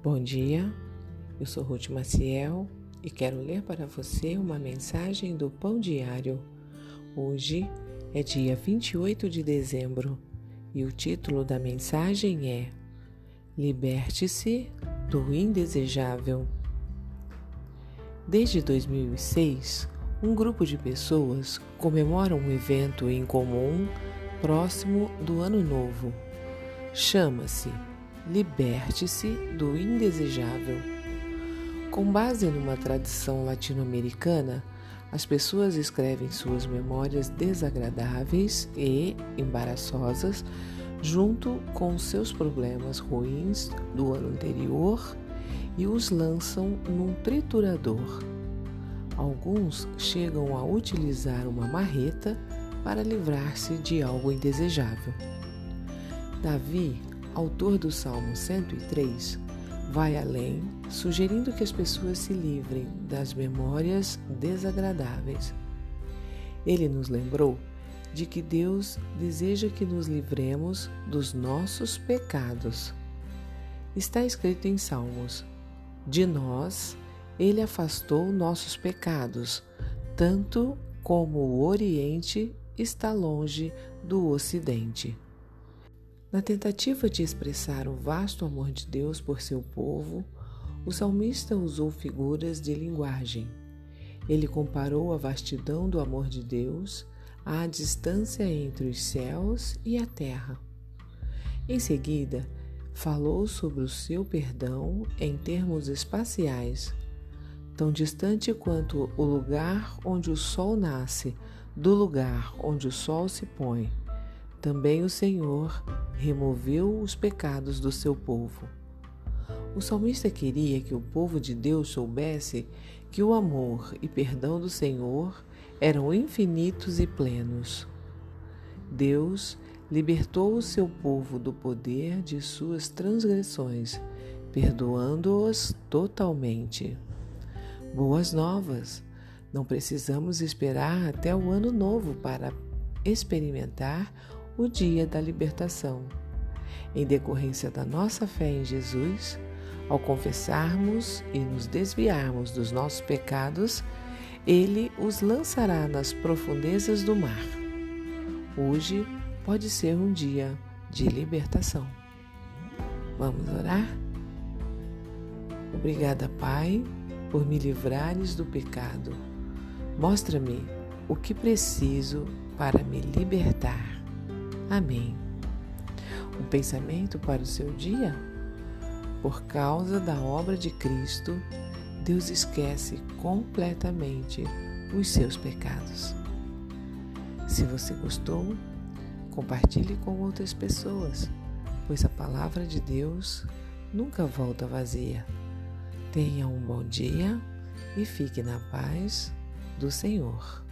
Bom dia, eu sou Ruth Maciel e quero ler para você uma mensagem do Pão Diário. Hoje é dia 28 de dezembro e o título da mensagem é Liberte-se do Indesejável. Desde 2006, um grupo de pessoas comemora um evento em comum próximo do Ano Novo. Chama-se Liberte-se do Indesejável. Com base numa tradição latino-americana, as pessoas escrevem suas memórias desagradáveis e embaraçosas junto com seus problemas ruins do ano anterior e os lançam num triturador. Alguns chegam a utilizar uma marreta para livrar-se de algo indesejável. Davi, autor do Salmo 103, vai além, sugerindo que as pessoas se livrem das memórias desagradáveis. Ele nos lembrou de que Deus deseja que nos livremos dos nossos pecados. Está escrito em Salmos: De nós ele afastou nossos pecados, tanto como o Oriente está longe do Ocidente. Na tentativa de expressar o vasto amor de Deus por seu povo, o salmista usou figuras de linguagem. Ele comparou a vastidão do amor de Deus à distância entre os céus e a terra. Em seguida, falou sobre o seu perdão em termos espaciais, tão distante quanto o lugar onde o sol nasce do lugar onde o sol se põe. Também o Senhor removeu os pecados do seu povo. O salmista queria que o povo de Deus soubesse que o amor e perdão do Senhor eram infinitos e plenos. Deus libertou o seu povo do poder de suas transgressões, perdoando-os totalmente. Boas novas! Não precisamos esperar até o ano novo para experimentar o dia da libertação. Em decorrência da nossa fé em Jesus, ao confessarmos e nos desviarmos dos nossos pecados, Ele os lançará nas profundezas do mar. Hoje pode ser um dia de libertação. Vamos orar? Obrigada, Pai, por me livrares do pecado Mostra-me o que preciso para me libertar. Amém. Um pensamento para o seu dia? Por causa da obra de Cristo, Deus esquece completamente os seus pecados. Se você gostou, compartilhe com outras pessoas, pois a palavra de Deus nunca volta vazia. Tenha um bom dia e fique na paz do Senhor.